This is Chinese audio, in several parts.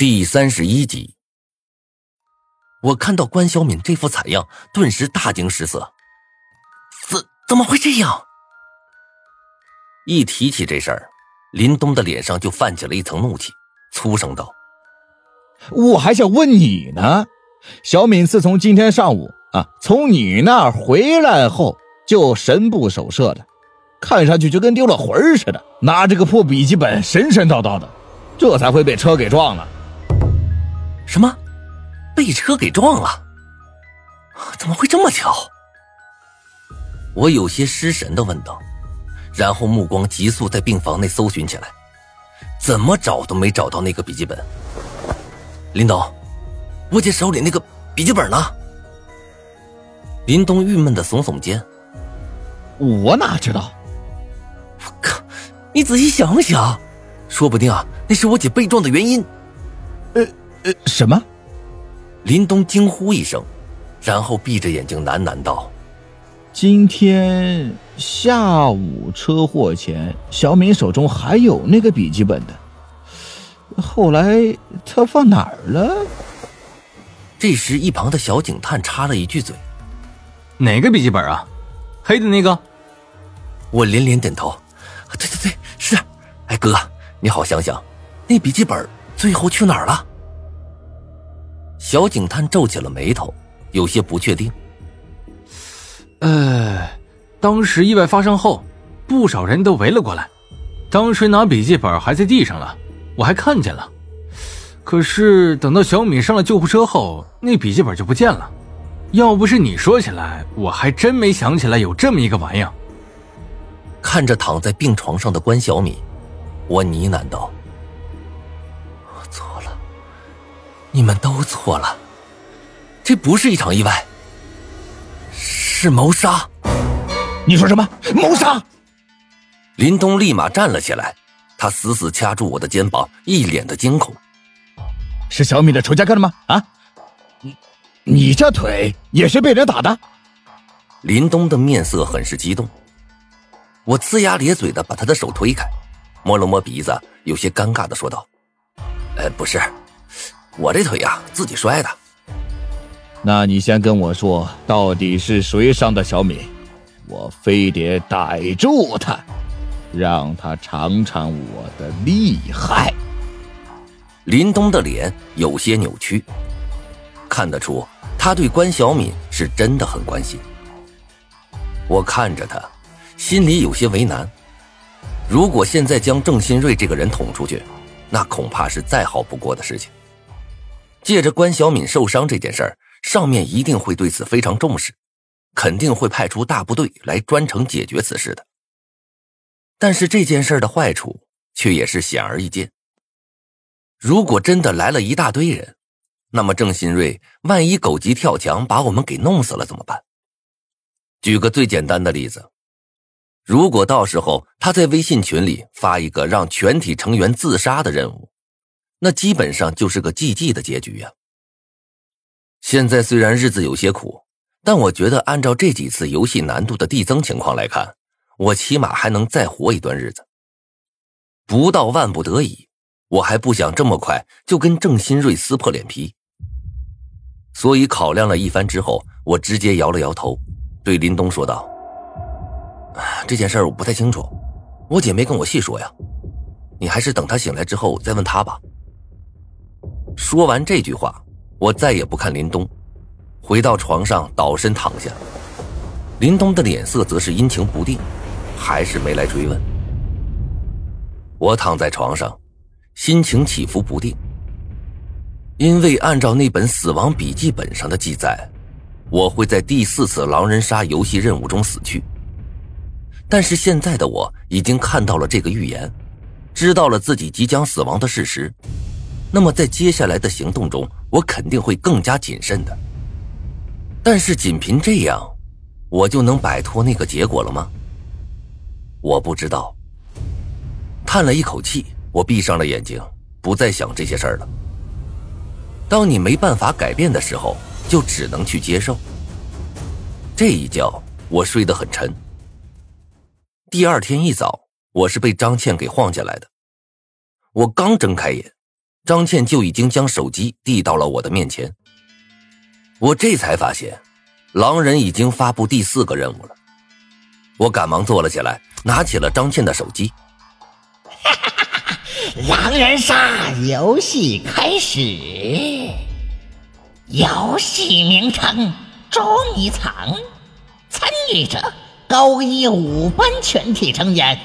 第三十一集，我看到关小敏这副惨样，顿时大惊失色。怎怎么会这样？一提起这事儿，林东的脸上就泛起了一层怒气，粗声道：“我还想问你呢，小敏自从今天上午啊从你那儿回来后，就神不守舍的，看上去就跟丢了魂似的，拿着个破笔记本神神叨叨的，这才会被车给撞了。”什么？被车给撞了？怎么会这么巧？我有些失神的问道，然后目光急速在病房内搜寻起来，怎么找都没找到那个笔记本。林东，我姐手里那个笔记本呢？林东郁闷的耸耸肩，我哪知道？我靠！你仔细想想，说不定啊，那是我姐被撞的原因。呃。呃，什么？林东惊呼一声，然后闭着眼睛喃喃道：“今天下午车祸前，小敏手中还有那个笔记本的，后来他放哪儿了？”这时，一旁的小警探插了一句嘴：“哪个笔记本啊？黑的那个？”我连连点头：“对对对，是。哎，哥，你好想想，那笔记本最后去哪儿了？”小警探皱起了眉头，有些不确定。呃，当时意外发生后，不少人都围了过来。当时拿笔记本还在地上了，我还看见了。可是等到小米上了救护车后，那笔记本就不见了。要不是你说起来，我还真没想起来有这么一个玩意儿。看着躺在病床上的关小米，我呢喃道。你们都错了，这不是一场意外，是谋杀。你说什么？谋杀？林东立马站了起来，他死死掐住我的肩膀，一脸的惊恐。是小米的仇家干的吗？啊？你你这腿也是被人打的？林东的面色很是激动。我呲牙咧嘴的把他的手推开，摸了摸鼻子，有些尴尬的说道：“呃，不是。”我这腿呀，自己摔的。那你先跟我说，到底是谁伤的小敏？我非得逮住他，让他尝尝我的厉害。林东的脸有些扭曲，看得出他对关小敏是真的很关心。我看着他，心里有些为难。如果现在将郑新瑞这个人捅出去，那恐怕是再好不过的事情。借着关小敏受伤这件事儿，上面一定会对此非常重视，肯定会派出大部队来专程解决此事的。但是这件事的坏处却也是显而易见。如果真的来了一大堆人，那么郑新瑞万一狗急跳墙把我们给弄死了怎么办？举个最简单的例子，如果到时候他在微信群里发一个让全体成员自杀的任务。那基本上就是个 GG 的结局呀。现在虽然日子有些苦，但我觉得按照这几次游戏难度的递增情况来看，我起码还能再活一段日子。不到万不得已，我还不想这么快就跟郑新瑞撕破脸皮。所以考量了一番之后，我直接摇了摇头，对林东说道：“这件事我不太清楚，我姐没跟我细说呀，你还是等她醒来之后再问她吧。”说完这句话，我再也不看林东，回到床上倒身躺下。林东的脸色则是阴晴不定，还是没来追问。我躺在床上，心情起伏不定，因为按照那本死亡笔记本上的记载，我会在第四次狼人杀游戏任务中死去。但是现在的我已经看到了这个预言，知道了自己即将死亡的事实。那么，在接下来的行动中，我肯定会更加谨慎的。但是，仅凭这样，我就能摆脱那个结果了吗？我不知道。叹了一口气，我闭上了眼睛，不再想这些事儿了。当你没办法改变的时候，就只能去接受。这一觉，我睡得很沉。第二天一早，我是被张倩给晃起来的。我刚睁开眼。张倩就已经将手机递到了我的面前。我这才发现，狼人已经发布第四个任务了。我赶忙坐了起来，拿起了张倩的手机。狼人杀游戏开始，游戏名称：捉迷藏，参与者高一五班全体成员。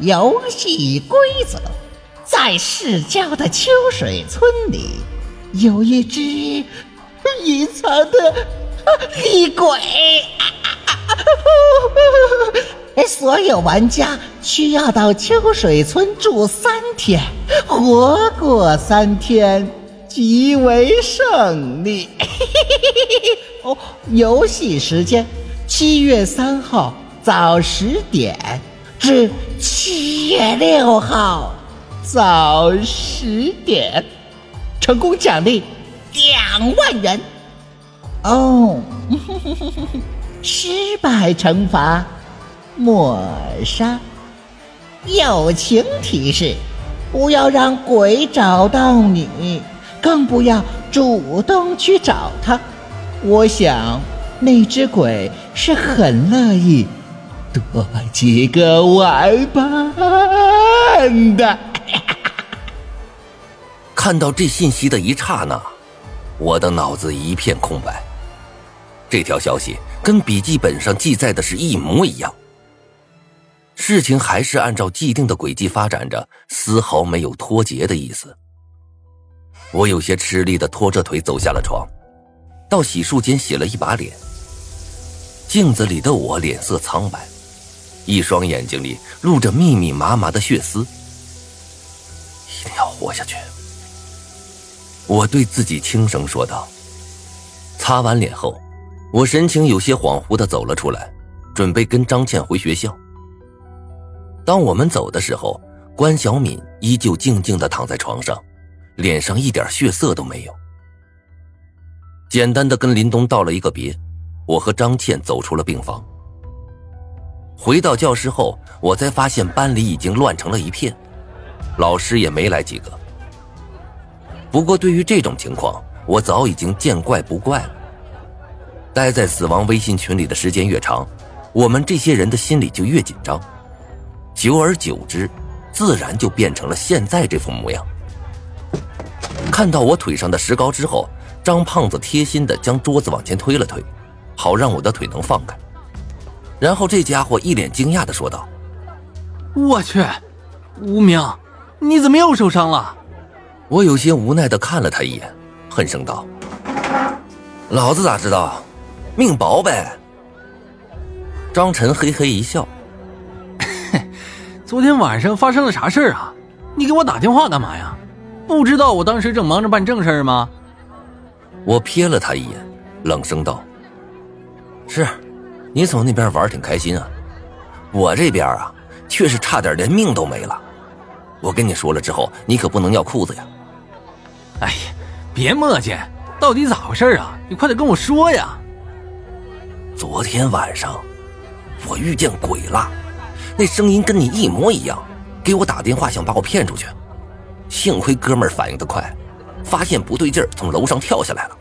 游戏规则：在市郊的秋水村里，有一只隐藏的厉鬼。所有玩家需要到秋水村住三天，活过三天即为胜利。哦，游戏时间：七月三号早十点至七月六号早十点，成功奖励两万元。哦，失败惩罚。抹杀。友情提示：不要让鬼找到你，更不要主动去找他。我想那只鬼是很乐意多几个玩伴的。看到这信息的一刹那，我的脑子一片空白。这条消息跟笔记本上记载的是一模一样。事情还是按照既定的轨迹发展着，丝毫没有脱节的意思。我有些吃力的拖着腿走下了床，到洗漱间洗了一把脸。镜子里的我脸色苍白，一双眼睛里露着密密麻麻的血丝。一定要活下去，我对自己轻声说道。擦完脸后，我神情有些恍惚的走了出来，准备跟张倩回学校。当我们走的时候，关小敏依旧静静的躺在床上，脸上一点血色都没有。简单的跟林东道了一个别，我和张倩走出了病房。回到教室后，我才发现班里已经乱成了一片，老师也没来几个。不过对于这种情况，我早已经见怪不怪了。待在死亡微信群里的时间越长，我们这些人的心里就越紧张。久而久之，自然就变成了现在这副模样。看到我腿上的石膏之后，张胖子贴心的将桌子往前推了推，好让我的腿能放开。然后这家伙一脸惊讶的说道：“我去，无名，你怎么又受伤了？”我有些无奈的看了他一眼，恨声道：“老子咋知道？命薄呗。”张晨嘿嘿一笑。昨天晚上发生了啥事儿啊？你给我打电话干嘛呀？不知道我当时正忙着办正事吗？我瞥了他一眼，冷声道：“是，你从那边玩挺开心啊，我这边啊，却是差点连命都没了。我跟你说了之后，你可不能尿裤子呀。”哎呀，别磨叽，到底咋回事啊？你快点跟我说呀！昨天晚上，我遇见鬼了。那声音跟你一模一样，给我打电话想把我骗出去，幸亏哥们儿反应的快，发现不对劲儿，从楼上跳下来了。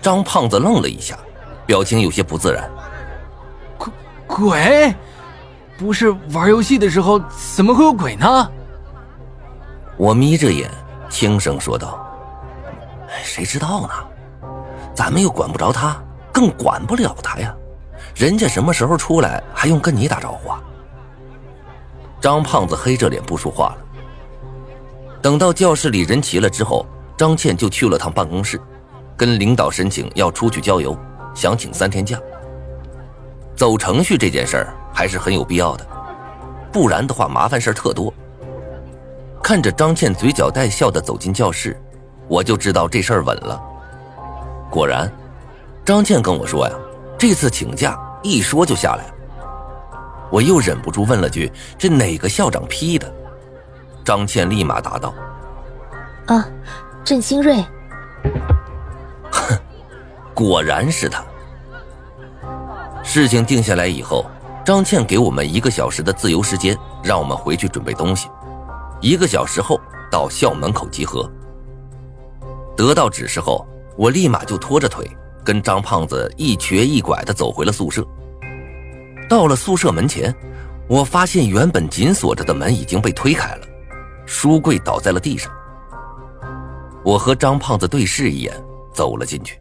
张胖子愣了一下，表情有些不自然。鬼鬼，不是玩游戏的时候怎么会有鬼呢？我眯着眼，轻声说道：“谁知道呢？咱们又管不着他，更管不了他呀。”人家什么时候出来，还用跟你打招呼啊？张胖子黑着脸不说话了。等到教室里人齐了之后，张倩就去了趟办公室，跟领导申请要出去郊游，想请三天假。走程序这件事儿还是很有必要的，不然的话麻烦事儿特多。看着张倩嘴角带笑的走进教室，我就知道这事儿稳了。果然，张倩跟我说呀，这次请假。一说就下来了，我又忍不住问了句：“这哪个校长批的？”张倩立马答道：“啊，郑新瑞。”哼，果然是他。事情定下来以后，张倩给我们一个小时的自由时间，让我们回去准备东西。一个小时后，到校门口集合。得到指示后，我立马就拖着腿跟张胖子一瘸一拐的走回了宿舍。到了宿舍门前，我发现原本紧锁着的门已经被推开了，书柜倒在了地上。我和张胖子对视一眼，走了进去。